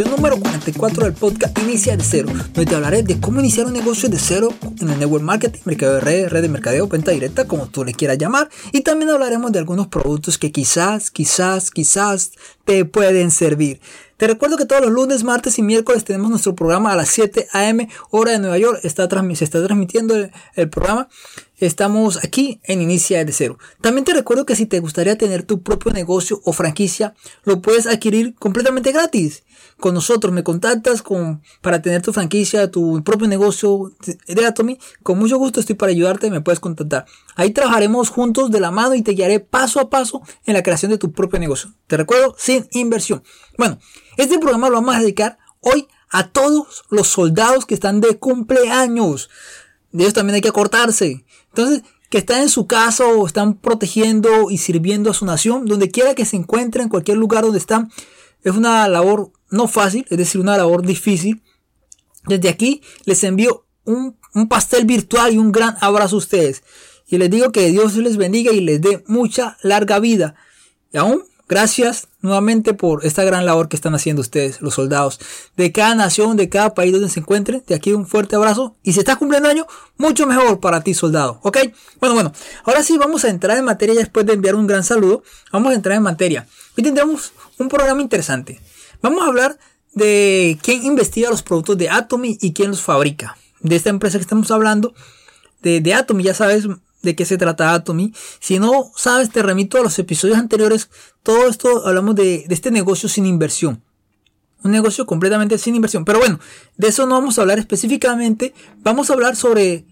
episodio número 44 del podcast Inicia de Cero, donde te hablaré de cómo iniciar un negocio de cero en el network marketing, mercado de red, red de mercadeo, venta directa, como tú le quieras llamar. Y también hablaremos de algunos productos que quizás, quizás, quizás te pueden servir. Te recuerdo que todos los lunes, martes y miércoles tenemos nuestro programa a las 7 a.m. hora de Nueva York. Está se está transmitiendo el, programa. Estamos aquí en Inicia de Cero. También te recuerdo que si te gustaría tener tu propio negocio o franquicia, lo puedes adquirir completamente gratis. Con nosotros me contactas con, para tener tu franquicia, tu propio negocio de Atomy. Con mucho gusto estoy para ayudarte, me puedes contactar. Ahí trabajaremos juntos de la mano y te guiaré paso a paso en la creación de tu propio negocio. Te recuerdo, sin inversión. Bueno, este programa lo vamos a dedicar hoy a todos los soldados que están de cumpleaños. De ellos también hay que acortarse. Entonces, que están en su casa o están protegiendo y sirviendo a su nación, donde quiera que se encuentren, en cualquier lugar donde están, es una labor no fácil, es decir, una labor difícil. Desde aquí les envío un, un pastel virtual y un gran abrazo a ustedes. Y les digo que Dios les bendiga y les dé mucha larga vida. Y aún Gracias nuevamente por esta gran labor que están haciendo ustedes, los soldados de cada nación, de cada país donde se encuentren. De aquí un fuerte abrazo. Y si estás cumpliendo año, mucho mejor para ti, soldado. ¿Ok? Bueno, bueno. Ahora sí vamos a entrar en materia después de enviar un gran saludo. Vamos a entrar en materia. Hoy tendremos un programa interesante. Vamos a hablar de quién investiga los productos de Atomy y quién los fabrica. De esta empresa que estamos hablando, de, de Atomy, ya sabes de qué se trata Atomy. Si no sabes, te remito a los episodios anteriores. Todo esto hablamos de, este negocio sin inversión. Un negocio completamente sin inversión. Pero bueno, de eso no vamos a hablar específicamente. Vamos a hablar sobre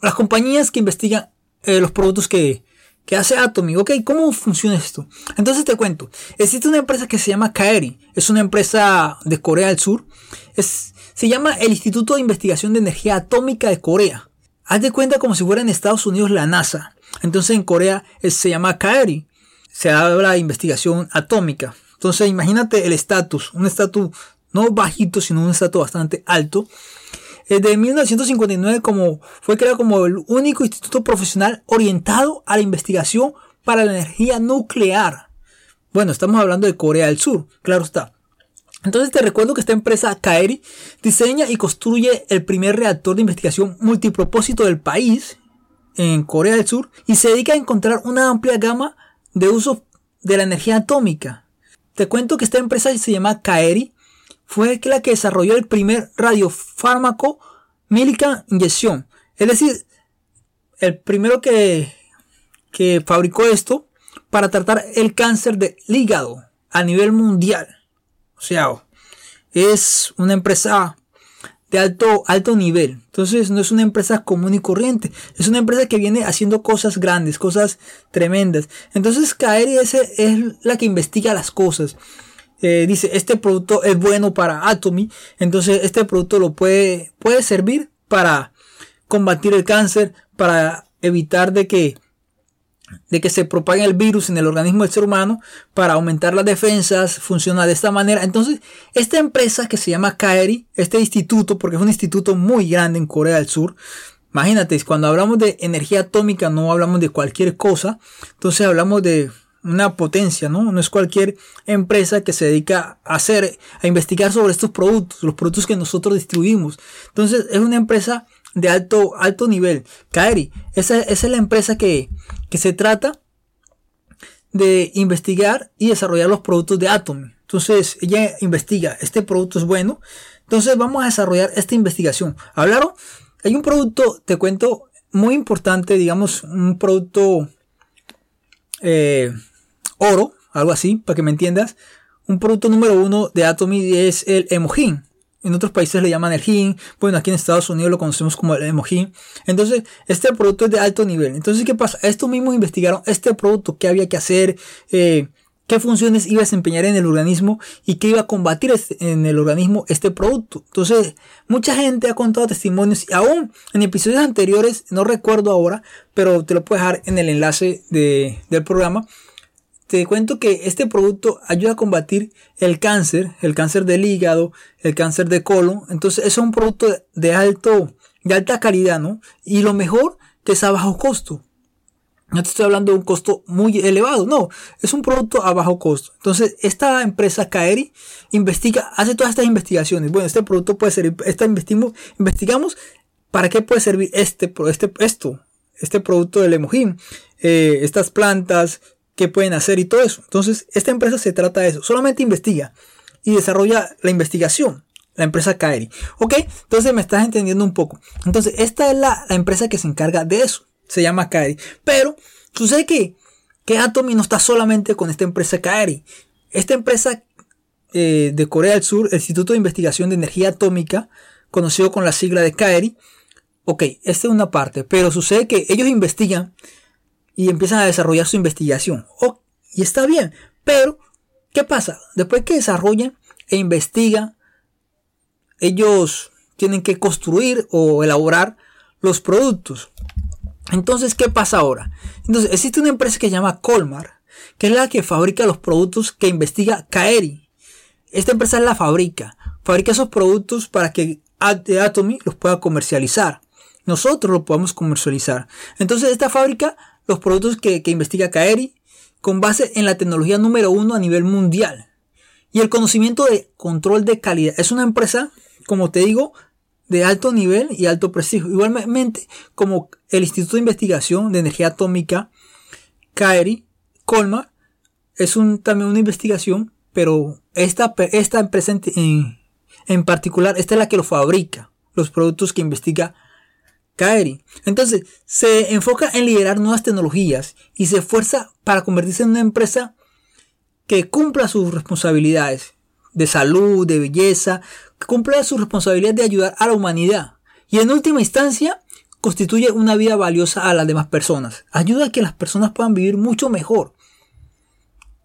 las compañías que investigan eh, los productos que, que hace Atomy. Ok, ¿cómo funciona esto? Entonces te cuento. Existe una empresa que se llama Kaeri. Es una empresa de Corea del Sur. Es, se llama el Instituto de Investigación de Energía Atómica de Corea. Haz de cuenta como si fuera en Estados Unidos la NASA. Entonces en Corea se llama KAERI. Se habla de investigación atómica. Entonces imagínate el estatus. Un estatus no bajito, sino un estatus bastante alto. Desde 1959 como, fue creado como el único instituto profesional orientado a la investigación para la energía nuclear. Bueno, estamos hablando de Corea del Sur, claro está. Entonces te recuerdo que esta empresa Kaeri diseña y construye el primer reactor de investigación multipropósito del país en Corea del Sur y se dedica a encontrar una amplia gama de usos de la energía atómica. Te cuento que esta empresa se llama Kaeri, fue la que desarrolló el primer radiofármaco Milican inyección. Es decir, el primero que, que fabricó esto para tratar el cáncer del hígado a nivel mundial. O sea, es una empresa de alto, alto nivel. Entonces no es una empresa común y corriente. Es una empresa que viene haciendo cosas grandes, cosas tremendas. Entonces Kaeri es, es la que investiga las cosas. Eh, dice, este producto es bueno para Atomy. Entonces este producto lo puede, puede servir para combatir el cáncer, para evitar de que de que se propague el virus en el organismo del ser humano para aumentar las defensas, funciona de esta manera. Entonces, esta empresa que se llama Kaeri, este instituto, porque es un instituto muy grande en Corea del Sur, imagínate, cuando hablamos de energía atómica no hablamos de cualquier cosa, entonces hablamos de una potencia, ¿no? No es cualquier empresa que se dedica a hacer, a investigar sobre estos productos, los productos que nosotros distribuimos. Entonces, es una empresa de alto, alto nivel. Kaeri, esa, es la empresa que, que se trata de investigar y desarrollar los productos de Atom. Entonces, ella investiga, este producto es bueno. Entonces, vamos a desarrollar esta investigación. ¿Hablaron? Hay un producto, te cuento, muy importante, digamos, un producto eh, oro, algo así, para que me entiendas. Un producto número uno de Atomy es el Emojin. En otros países le llaman el GIN. Bueno, aquí en Estados Unidos lo conocemos como el Emojin. Entonces, este producto es de alto nivel. Entonces, ¿qué pasa? Estos mismos investigaron este producto, qué había que hacer, eh, qué funciones iba a desempeñar en el organismo y qué iba a combatir este, en el organismo este producto. Entonces, mucha gente ha contado testimonios y aún en episodios anteriores, no recuerdo ahora, pero te lo puedo dejar en el enlace del programa te cuento que este producto ayuda a combatir el cáncer, el cáncer del hígado, el cáncer de colon. Entonces, es un producto de alto, de alta calidad, ¿no? Y lo mejor que es a bajo costo. No te estoy hablando de un costo muy elevado, no, es un producto a bajo costo. Entonces, esta empresa Kaeri investiga, hace todas estas investigaciones. Bueno, este producto puede ser, esta investigamos, investigamos para qué puede servir este, este, esto, este producto del emojim, eh, estas plantas, qué pueden hacer y todo eso. Entonces, esta empresa se trata de eso, solamente investiga y desarrolla la investigación. La empresa Kaeri. ¿Ok? Entonces me estás entendiendo un poco. Entonces, esta es la, la empresa que se encarga de eso se llama Kairi. Pero sucede que, que Atomy no está solamente con esta empresa Kairi. Esta empresa eh, de Corea del Sur, el Instituto de Investigación de Energía Atómica, conocido con la sigla de Kairi, ok, esta es una parte, pero sucede que ellos investigan y empiezan a desarrollar su investigación. Y está bien, pero ¿qué pasa? Después que desarrollan e investigan, ellos tienen que construir o elaborar los productos. Entonces, ¿qué pasa ahora? Entonces, existe una empresa que se llama Colmar, que es la que fabrica los productos que investiga Kaeri. Esta empresa la fabrica. Fabrica esos productos para que Atomy los pueda comercializar. Nosotros los podemos comercializar. Entonces, esta fábrica los productos que, que investiga Kaeri con base en la tecnología número uno a nivel mundial. Y el conocimiento de control de calidad. Es una empresa, como te digo, de alto nivel y alto prestigio. Igualmente como el Instituto de Investigación de Energía Atómica, CAERI, Colmar, es un, también una investigación, pero esta, esta empresa en, en, particular, esta es la que lo fabrica, los productos que investiga Entonces, se enfoca en liderar nuevas tecnologías y se esfuerza para convertirse en una empresa que cumpla sus responsabilidades de salud, de belleza, que cumple su responsabilidad de ayudar a la humanidad. Y en última instancia, constituye una vida valiosa a las demás personas. Ayuda a que las personas puedan vivir mucho mejor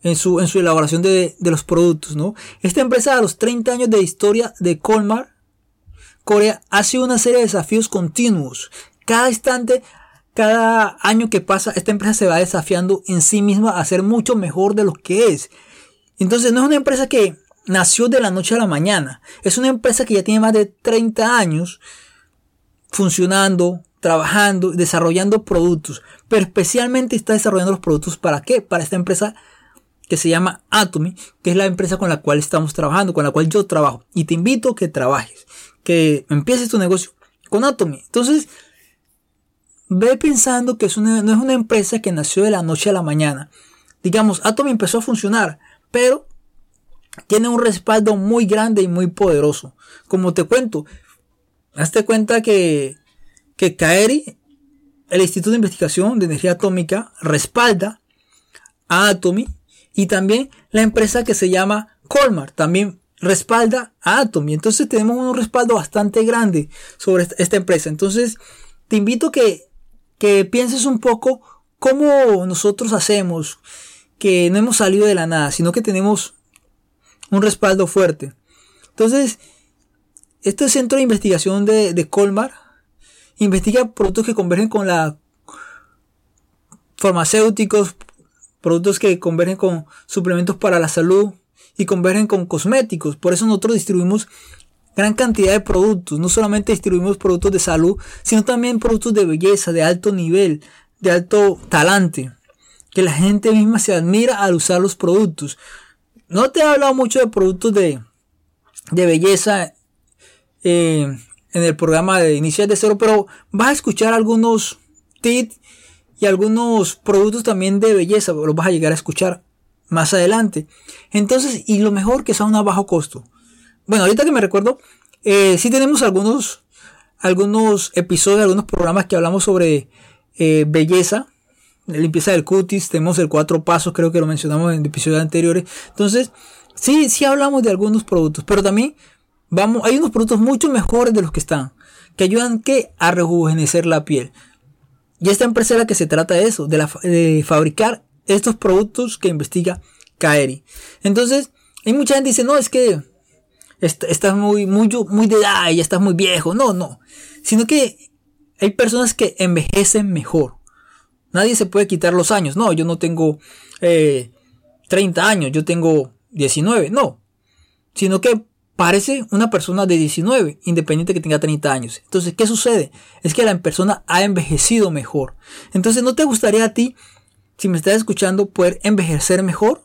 en su, en su elaboración de, los productos. ¿no? Esta empresa a los 30 años de historia de Colmar, Corea, ha sido una serie de desafíos continuos. Cada instante, cada año que pasa, esta empresa se va desafiando en sí misma a ser mucho mejor de lo que es. Entonces no es una empresa que nació de la noche a la mañana. Es una empresa que ya tiene más de 30 años funcionando, trabajando, desarrollando productos. Pero especialmente está desarrollando los productos para qué? Para esta empresa que se llama Atomy, que es la empresa con la cual estamos trabajando, con la cual yo trabajo. Y te invito a que trabajes, que empieces tu negocio con Atomy. Entonces, ve pensando que es una, no es una empresa que nació de la noche a la mañana. Digamos, Atomy empezó a funcionar, pero tiene un respaldo muy grande y muy poderoso. Como te cuento, hazte cuenta que, que Kaeri, el Instituto de Investigación de Energía Atómica, respalda a Atomy y también la empresa que se llama Colmar también respalda a Atomy. Entonces tenemos un respaldo bastante grande sobre esta, empresa. Entonces te invito que, que pienses un poco cómo nosotros hacemos, que no hemos salido de la nada, sino que tenemos un respaldo fuerte. Entonces, este centro de investigación de, Colmar investiga productos que convergen con la farmacéuticos, productos que convergen con suplementos para la salud y convergen con cosméticos. Por eso nosotros distribuimos gran cantidad de productos. No solamente distribuimos productos de salud, sino también productos de belleza, de alto nivel, de alto talante. Que la gente misma se admira al usar los productos. No te he hablado mucho de productos de, belleza eh, en el programa de Iniciar de Cero, pero vas a escuchar algunos tips y algunos productos también de belleza, los vas a llegar a escuchar más adelante. Entonces, y lo mejor que son a bajo costo. Bueno, ahorita que me recuerdo, eh, sí tenemos algunos, algunos episodios, algunos programas que hablamos sobre eh, belleza limpieza del cutis, tenemos el cuatro pasos, creo que lo mencionamos en episodios anteriores. Entonces, sí, sí hablamos de algunos productos, pero también vamos, hay unos productos mucho mejores de los que están, que ayudan que a rejuvenecer la piel. Y esta empresa es la que se trata de eso, de, fabricar estos productos que investiga Kaeri. Entonces, hay mucha gente que dice, no, es que estás muy, muy, muy de edad y estás muy viejo. No, no. Sino que hay personas que envejecen mejor. Nadie se puede quitar los años. No, yo no tengo 30 eh, años, yo tengo 19. No. Sino que parece una persona de 19, independiente que tenga 30 años. Entonces, ¿qué sucede? Es que la persona ha envejecido mejor. Entonces, ¿no te gustaría a ti, si me estás escuchando, poder envejecer mejor?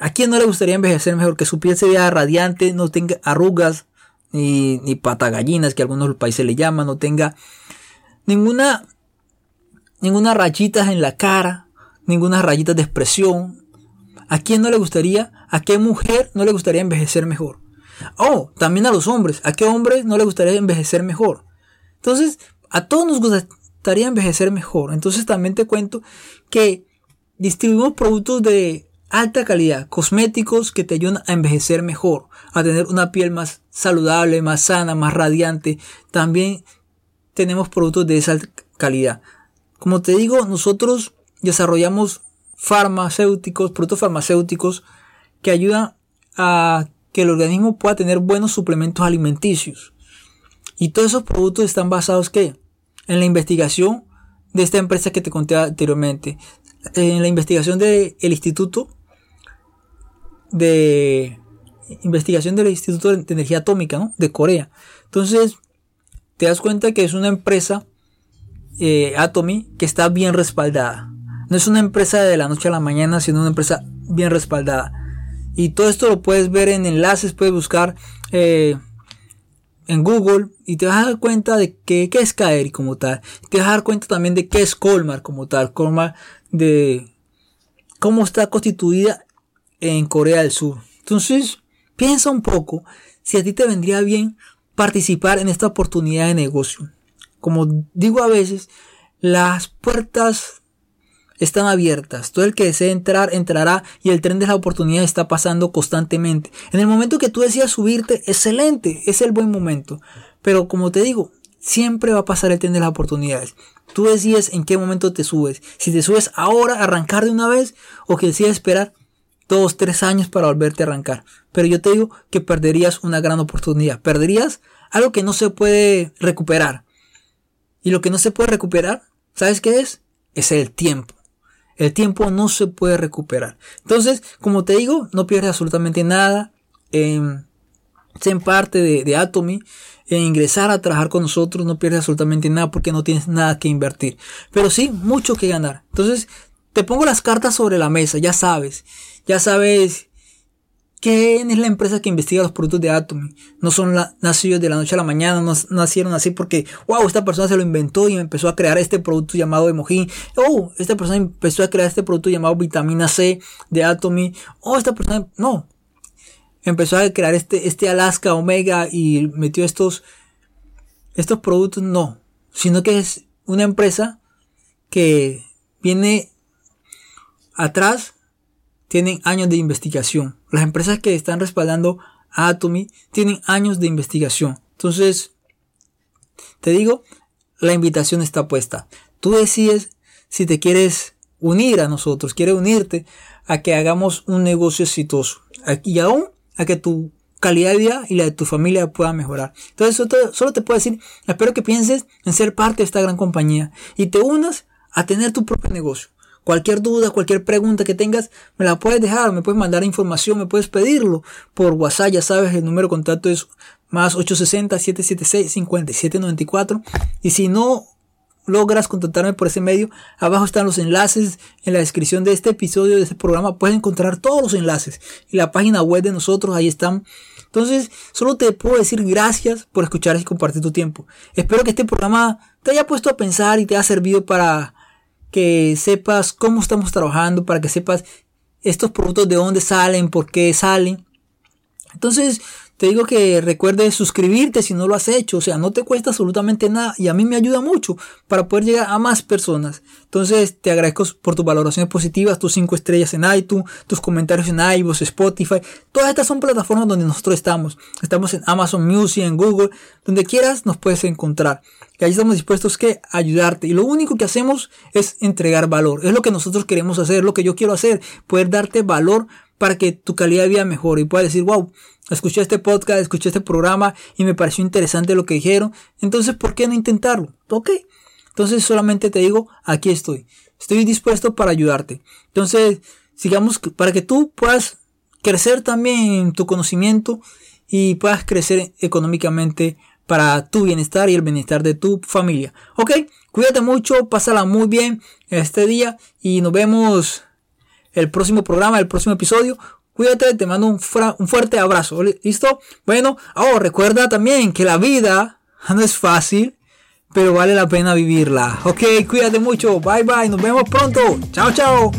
¿A quién no le gustaría envejecer mejor? Que su piel se vea radiante, no tenga arrugas, ni, patagallinas, que algunos países le llaman, no tenga ninguna, ninguna rayita en la cara, ninguna rayita de expresión. ¿A quién no le gustaría? ¿A qué mujer no le gustaría envejecer mejor? Oh, también a los hombres. ¿A qué hombre no le gustaría envejecer mejor? Entonces, a todos nos gustaría envejecer mejor. Entonces también te cuento que distribuimos productos de alta calidad, cosméticos que te ayudan a envejecer mejor, a tener una piel más saludable, más sana, más radiante. También tenemos productos de esa calidad. Como te digo, nosotros desarrollamos farmacéuticos, productos farmacéuticos que ayudan a que el organismo pueda tener buenos suplementos alimenticios. Y todos esos productos están basados ¿qué? en la investigación de esta empresa que te conté anteriormente, en la investigación del Instituto de investigación del Instituto de Energía Atómica de Corea. Entonces, te das cuenta que es una empresa eh, Atomy que está bien respaldada. No es una empresa de la noche a la mañana, sino una empresa bien respaldada. Y todo esto lo puedes ver en enlaces, puedes buscar eh, en Google y te vas a dar cuenta de qué es Kaeri como tal. Te vas a dar cuenta también de qué es Colmar como tal. Colmar de cómo está constituida en Corea del Sur. Entonces, piensa un poco si a ti te vendría bien participar en esta oportunidad de negocio. Como digo a veces, las puertas están abiertas. Todo el que desee entrar, entrará y el tren de la oportunidad está pasando constantemente. En el momento que tú decidas subirte, excelente, es el buen momento. Pero como te digo, siempre va a pasar el tren de las oportunidades. Tú decides en qué momento te subes. Si te subes ahora, arrancar de una vez, o que decides esperar dos, tres años para volverte a arrancar. Pero yo te digo que perderías una gran oportunidad. Perderías algo que no se puede recuperar. Y lo que no se puede recuperar, ¿sabes qué es? Es el tiempo. El tiempo no se puede recuperar. Entonces, como te digo, no pierdes absolutamente nada en ser parte de, de Atomy, en ingresar a trabajar con nosotros, no pierdes absolutamente nada porque no tienes nada que invertir. Pero sí, mucho que ganar. Entonces, te pongo las cartas sobre la mesa, ya sabes. Ya sabes ¿Quién es la empresa que investiga los productos de Atomy? No son nacidos de la noche a la mañana, no nacieron así porque, wow, esta persona se lo inventó y empezó a crear este producto llamado Emojín. Oh, esta persona empezó a crear este producto llamado vitamina C de Atomy. Oh, esta persona, no. Empezó a crear este, este Alaska Omega y metió estos, estos productos, no. Sino que es una empresa que viene atrás tienen años de investigación. Las empresas que están respaldando a Atomy tienen años de investigación. Entonces, te digo, la invitación está puesta. Tú decides si te quieres unir a nosotros, quieres unirte a que hagamos un negocio exitoso. Y aún a que tu calidad de vida y la de tu familia pueda mejorar. Entonces, solo te puedo decir, espero que pienses en ser parte de esta gran compañía y te unas a tener tu propio negocio. Cualquier duda, cualquier pregunta que tengas, me la puedes dejar, me puedes mandar información, me puedes pedirlo por WhatsApp, ya sabes, el número de contacto es más 860-776-5794. Y si no logras contactarme por ese medio, abajo están los enlaces en la descripción de este episodio, de este programa, puedes encontrar todos los enlaces. Y la página web de nosotros, ahí están. Entonces, solo te puedo decir gracias por escuchar y compartir tu tiempo. Espero que este programa te haya puesto a pensar y te haya servido para que sepas cómo estamos trabajando, para que sepas estos productos de dónde salen, por qué salen. Entonces, te digo que recuerdes suscribirte si no lo has hecho, o sea, no te cuesta absolutamente nada y a mí me ayuda mucho para poder llegar a más personas. Entonces, te agradezco por tus valoraciones positivas, tus 5 estrellas en iTunes, tus comentarios en iVoox, Spotify. Todas estas son plataformas donde nosotros estamos. Estamos en Amazon Music, en Google, donde quieras nos puedes encontrar. Y ahí estamos dispuestos que ayudarte. Y lo único que hacemos es entregar valor. Es lo que nosotros queremos hacer, lo que yo quiero hacer, poder darte valor para que tu calidad de vida mejore y puedas decir, wow, escuché este podcast, escuché este programa y me pareció interesante lo que dijeron. Entonces, ¿por qué no intentarlo? Ok. Entonces, solamente te digo, aquí estoy. Estoy dispuesto para ayudarte. Entonces, sigamos para que tú puedas crecer también tu conocimiento y puedas crecer económicamente para tu bienestar y el bienestar de tu familia. Ok, cuídate mucho, pásala muy bien este día y nos vemos el próximo programa, el próximo episodio. Cuídate, te mando un, fuerte abrazo. ¿Listo? Bueno, oh, recuerda también que la vida no es fácil, pero vale la pena vivirla. Ok, cuídate mucho. Bye bye. Nos vemos pronto. Chao, chao.